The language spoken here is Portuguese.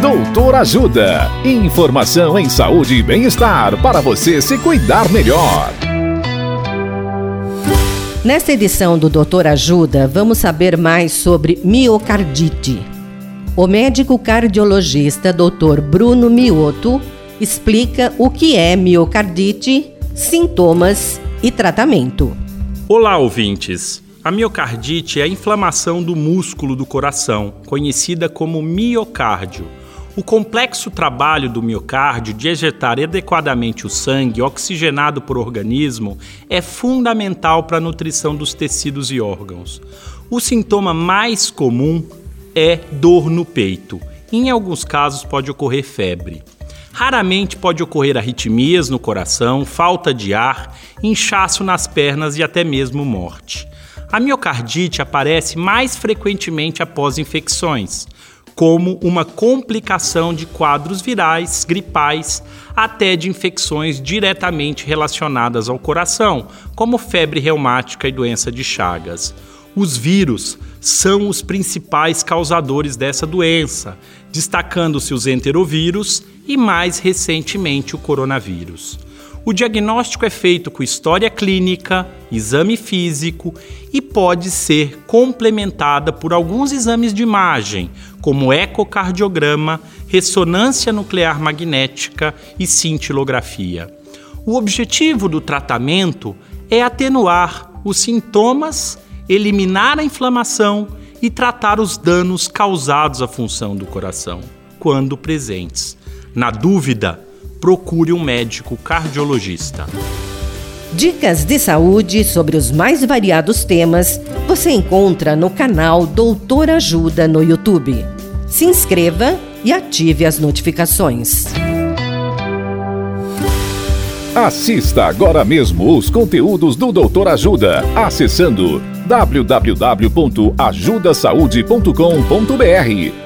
Doutor Ajuda. Informação em saúde e bem-estar para você se cuidar melhor. Nesta edição do Doutor Ajuda, vamos saber mais sobre miocardite. O médico cardiologista Dr. Bruno Mioto explica o que é miocardite, sintomas e tratamento. Olá, ouvintes! A miocardite é a inflamação do músculo do coração, conhecida como miocárdio. O complexo trabalho do miocárdio de ejetar adequadamente o sangue oxigenado por organismo é fundamental para a nutrição dos tecidos e órgãos. O sintoma mais comum é dor no peito. Em alguns casos pode ocorrer febre. Raramente pode ocorrer arritmias no coração, falta de ar, inchaço nas pernas e até mesmo morte. A miocardite aparece mais frequentemente após infecções, como uma complicação de quadros virais, gripais, até de infecções diretamente relacionadas ao coração, como febre reumática e doença de Chagas. Os vírus são os principais causadores dessa doença, destacando-se os enterovírus e, mais recentemente, o coronavírus. O diagnóstico é feito com história clínica, exame físico e pode ser complementada por alguns exames de imagem, como ecocardiograma, ressonância nuclear magnética e cintilografia. O objetivo do tratamento é atenuar os sintomas, eliminar a inflamação e tratar os danos causados à função do coração, quando presentes. Na dúvida, procure um médico cardiologista. Dicas de saúde sobre os mais variados temas você encontra no canal Doutor Ajuda no YouTube. Se inscreva e ative as notificações. Assista agora mesmo os conteúdos do Doutor Ajuda acessando www.ajudasaude.com.br